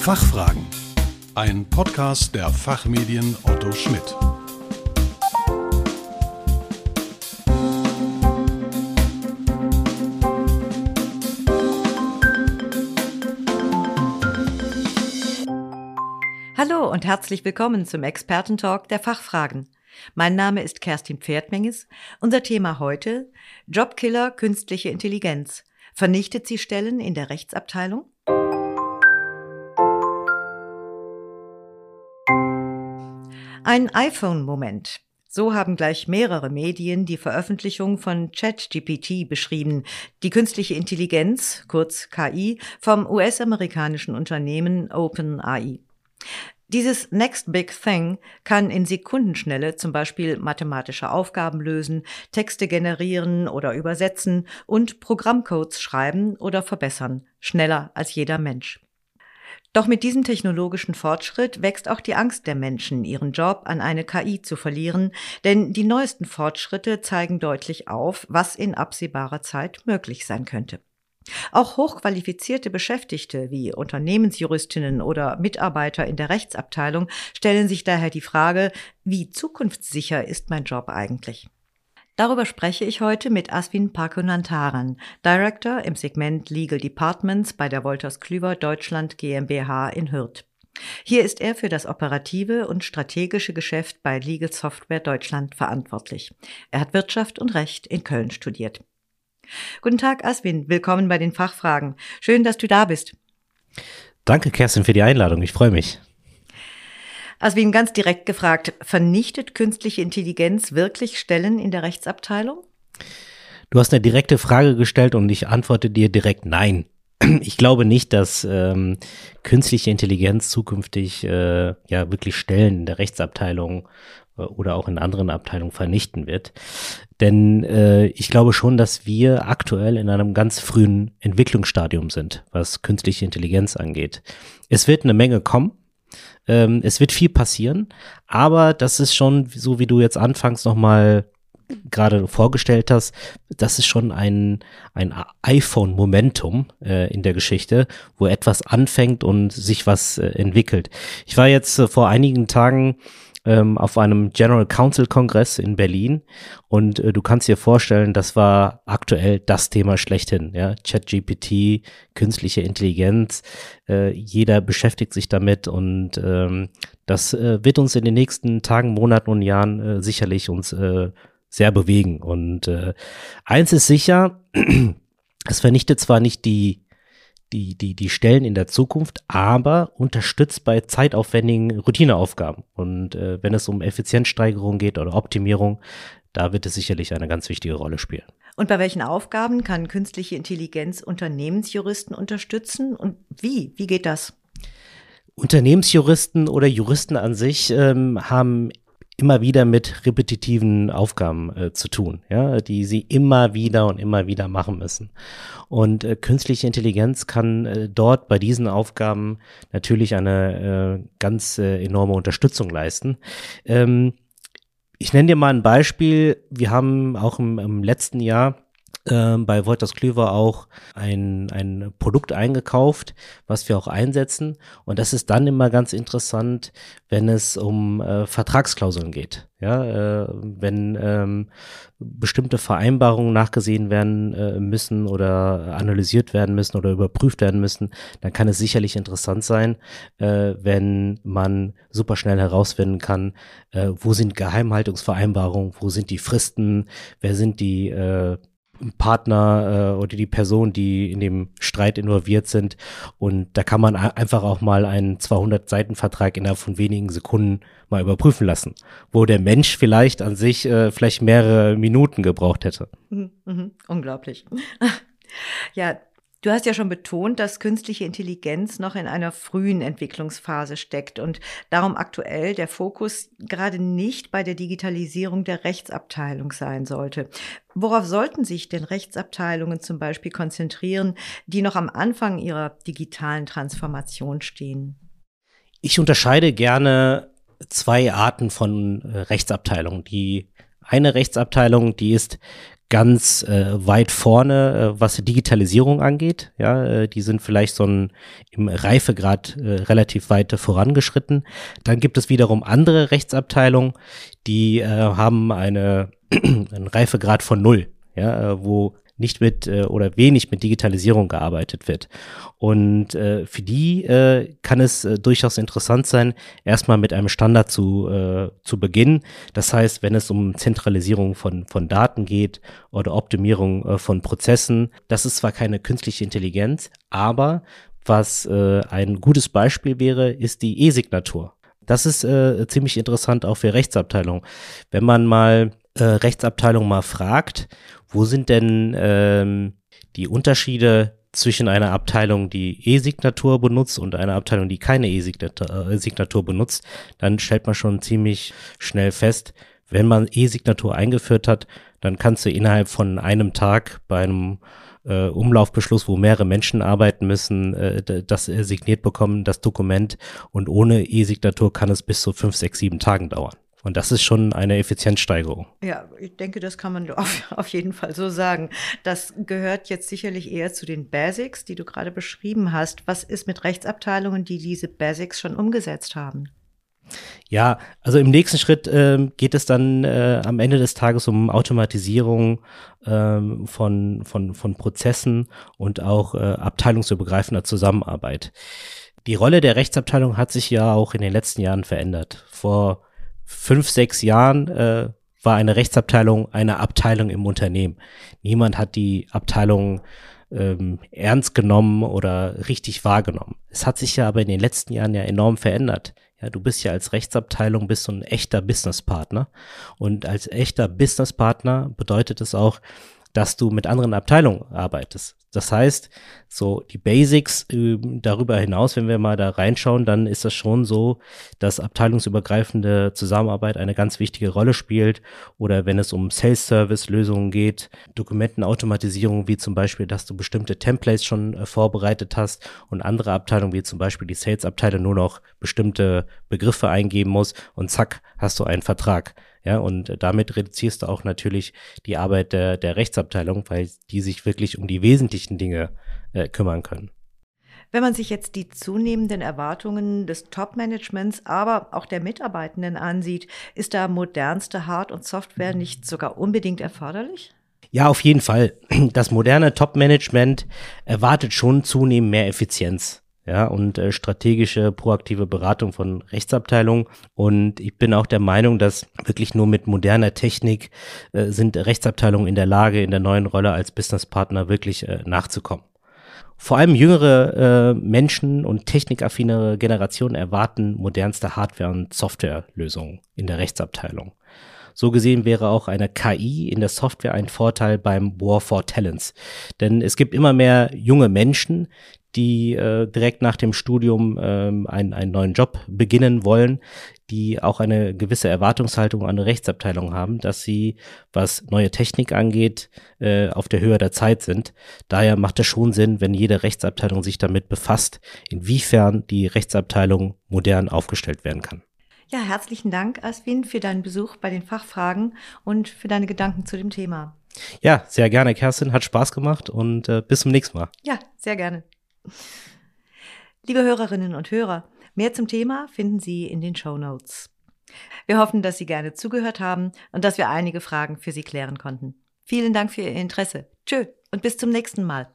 Fachfragen. Ein Podcast der Fachmedien Otto Schmidt. Hallo und herzlich willkommen zum Expertentalk der Fachfragen. Mein Name ist Kerstin Pferdmenges. Unser Thema heute Jobkiller künstliche Intelligenz. Vernichtet sie Stellen in der Rechtsabteilung? Ein iPhone-Moment. So haben gleich mehrere Medien die Veröffentlichung von ChatGPT beschrieben, die künstliche Intelligenz, kurz KI, vom US-amerikanischen Unternehmen OpenAI. Dieses Next Big Thing kann in Sekundenschnelle zum Beispiel mathematische Aufgaben lösen, Texte generieren oder übersetzen und Programmcodes schreiben oder verbessern, schneller als jeder Mensch. Doch mit diesem technologischen Fortschritt wächst auch die Angst der Menschen, ihren Job an eine KI zu verlieren, denn die neuesten Fortschritte zeigen deutlich auf, was in absehbarer Zeit möglich sein könnte. Auch hochqualifizierte Beschäftigte wie Unternehmensjuristinnen oder Mitarbeiter in der Rechtsabteilung stellen sich daher die Frage, wie zukunftssicher ist mein Job eigentlich? Darüber spreche ich heute mit Aswin Pakunantaran, Director im Segment Legal Departments bei der Wolters Klüver Deutschland GmbH in Hürth. Hier ist er für das operative und strategische Geschäft bei Legal Software Deutschland verantwortlich. Er hat Wirtschaft und Recht in Köln studiert. Guten Tag, Aswin. Willkommen bei den Fachfragen. Schön, dass du da bist. Danke, Kerstin, für die Einladung. Ich freue mich. Aswin, ganz direkt gefragt, vernichtet künstliche Intelligenz wirklich Stellen in der Rechtsabteilung? Du hast eine direkte Frage gestellt und ich antworte dir direkt nein. Ich glaube nicht, dass ähm, künstliche Intelligenz zukünftig äh, ja wirklich Stellen in der Rechtsabteilung äh, oder auch in anderen Abteilungen vernichten wird. Denn äh, ich glaube schon, dass wir aktuell in einem ganz frühen Entwicklungsstadium sind, was künstliche Intelligenz angeht. Es wird eine Menge kommen. Ähm, es wird viel passieren, aber das ist schon, so wie du jetzt anfangs nochmal gerade vorgestellt hast, das ist schon ein, ein iPhone-Momentum äh, in der Geschichte, wo etwas anfängt und sich was äh, entwickelt. Ich war jetzt äh, vor einigen Tagen ähm, auf einem General Council Kongress in Berlin. Und äh, du kannst dir vorstellen, das war aktuell das Thema schlechthin, ja, ChatGPT, künstliche Intelligenz, äh, jeder beschäftigt sich damit und ähm, das äh, wird uns in den nächsten Tagen, Monaten und Jahren äh, sicherlich uns äh, sehr bewegen. Und äh, eins ist sicher, es vernichtet zwar nicht die die, die, die Stellen in der Zukunft, aber unterstützt bei zeitaufwendigen Routineaufgaben. Und äh, wenn es um Effizienzsteigerung geht oder Optimierung, da wird es sicherlich eine ganz wichtige Rolle spielen. Und bei welchen Aufgaben kann künstliche Intelligenz Unternehmensjuristen unterstützen und wie? Wie geht das? Unternehmensjuristen oder Juristen an sich ähm, haben immer wieder mit repetitiven Aufgaben äh, zu tun, ja, die sie immer wieder und immer wieder machen müssen. Und äh, künstliche Intelligenz kann äh, dort bei diesen Aufgaben natürlich eine äh, ganz äh, enorme Unterstützung leisten. Ähm, ich nenne dir mal ein Beispiel. Wir haben auch im, im letzten Jahr ähm, bei Wolters Klüver auch ein, ein Produkt eingekauft, was wir auch einsetzen. Und das ist dann immer ganz interessant, wenn es um äh, Vertragsklauseln geht. Ja, äh, wenn ähm, bestimmte Vereinbarungen nachgesehen werden äh, müssen oder analysiert werden müssen oder überprüft werden müssen, dann kann es sicherlich interessant sein, äh, wenn man super schnell herausfinden kann, äh, wo sind Geheimhaltungsvereinbarungen, wo sind die Fristen, wer sind die äh, Partner äh, oder die Person, die in dem Streit involviert sind. Und da kann man einfach auch mal einen 200-Seiten-Vertrag innerhalb von wenigen Sekunden mal überprüfen lassen, wo der Mensch vielleicht an sich äh, vielleicht mehrere Minuten gebraucht hätte. Mhm, mh, unglaublich. ja, Du hast ja schon betont, dass künstliche Intelligenz noch in einer frühen Entwicklungsphase steckt und darum aktuell der Fokus gerade nicht bei der Digitalisierung der Rechtsabteilung sein sollte. Worauf sollten sich denn Rechtsabteilungen zum Beispiel konzentrieren, die noch am Anfang ihrer digitalen Transformation stehen? Ich unterscheide gerne zwei Arten von äh, Rechtsabteilungen. Die eine Rechtsabteilung, die ist ganz äh, weit vorne, äh, was Digitalisierung angeht. Ja, äh, die sind vielleicht so ein im Reifegrad äh, relativ weit vorangeschritten. Dann gibt es wiederum andere Rechtsabteilungen, die äh, haben eine einen Reifegrad von null, ja, äh, wo nicht mit äh, oder wenig mit Digitalisierung gearbeitet wird. Und äh, für die äh, kann es äh, durchaus interessant sein, erstmal mit einem Standard zu, äh, zu beginnen. Das heißt, wenn es um Zentralisierung von, von Daten geht oder Optimierung äh, von Prozessen, das ist zwar keine künstliche Intelligenz, aber was äh, ein gutes Beispiel wäre, ist die E-Signatur. Das ist äh, ziemlich interessant auch für Rechtsabteilungen. Wenn man mal äh, Rechtsabteilung mal fragt, wo sind denn ähm, die Unterschiede zwischen einer Abteilung, die E-Signatur benutzt und einer Abteilung, die keine E-Signatur benutzt, dann stellt man schon ziemlich schnell fest, wenn man E-Signatur eingeführt hat, dann kannst du innerhalb von einem Tag bei einem äh, Umlaufbeschluss, wo mehrere Menschen arbeiten müssen, äh, das äh, signiert bekommen, das Dokument. Und ohne E-Signatur kann es bis zu fünf, sechs, sieben Tagen dauern. Und das ist schon eine Effizienzsteigerung. Ja, ich denke, das kann man auf, auf, jeden Fall so sagen. Das gehört jetzt sicherlich eher zu den Basics, die du gerade beschrieben hast. Was ist mit Rechtsabteilungen, die diese Basics schon umgesetzt haben? Ja, also im nächsten Schritt äh, geht es dann äh, am Ende des Tages um Automatisierung ähm, von, von, von Prozessen und auch äh, abteilungsübergreifender Zusammenarbeit. Die Rolle der Rechtsabteilung hat sich ja auch in den letzten Jahren verändert. Vor fünf, sechs Jahren äh, war eine Rechtsabteilung eine Abteilung im Unternehmen. Niemand hat die Abteilung ähm, ernst genommen oder richtig wahrgenommen. Es hat sich ja aber in den letzten Jahren ja enorm verändert. Ja, du bist ja als Rechtsabteilung bist so ein echter Businesspartner. Und als echter Businesspartner bedeutet es auch, dass du mit anderen Abteilungen arbeitest. Das heißt, so die Basics äh, darüber hinaus, wenn wir mal da reinschauen, dann ist das schon so, dass abteilungsübergreifende Zusammenarbeit eine ganz wichtige Rolle spielt. Oder wenn es um Sales-Service-Lösungen geht, Dokumentenautomatisierung, wie zum Beispiel, dass du bestimmte Templates schon äh, vorbereitet hast und andere Abteilungen, wie zum Beispiel die Sales-Abteilung, nur noch bestimmte Begriffe eingeben muss und zack, hast du einen Vertrag. Ja, und damit reduzierst du auch natürlich die Arbeit der, der Rechtsabteilung, weil die sich wirklich um die wesentlichen Dinge äh, kümmern können. Wenn man sich jetzt die zunehmenden Erwartungen des Top-Managements, aber auch der Mitarbeitenden ansieht, ist da modernste Hard- und Software nicht sogar unbedingt erforderlich? Ja, auf jeden Fall. Das moderne Top-Management erwartet schon zunehmend mehr Effizienz ja, und äh, strategische, proaktive Beratung von Rechtsabteilungen. Und ich bin auch der Meinung, dass wirklich nur mit moderner Technik äh, sind Rechtsabteilungen in der Lage, in der neuen Rolle als Businesspartner wirklich äh, nachzukommen. Vor allem jüngere äh, Menschen und technikaffinere Generationen erwarten modernste Hardware- und Softwarelösungen in der Rechtsabteilung. So gesehen wäre auch eine KI in der Software ein Vorteil beim War for Talents. Denn es gibt immer mehr junge Menschen, die äh, direkt nach dem Studium ähm, einen, einen neuen Job beginnen wollen, die auch eine gewisse Erwartungshaltung an eine Rechtsabteilung haben, dass sie, was neue Technik angeht, äh, auf der Höhe der Zeit sind. Daher macht es schon Sinn, wenn jede Rechtsabteilung sich damit befasst, inwiefern die Rechtsabteilung modern aufgestellt werden kann. Ja, herzlichen Dank, Aswin, für deinen Besuch bei den Fachfragen und für deine Gedanken zu dem Thema. Ja, sehr gerne, Kerstin. Hat Spaß gemacht und äh, bis zum nächsten Mal. Ja, sehr gerne. Liebe Hörerinnen und Hörer, mehr zum Thema finden Sie in den Show Notes. Wir hoffen, dass Sie gerne zugehört haben und dass wir einige Fragen für Sie klären konnten. Vielen Dank für Ihr Interesse. Tschö und bis zum nächsten Mal.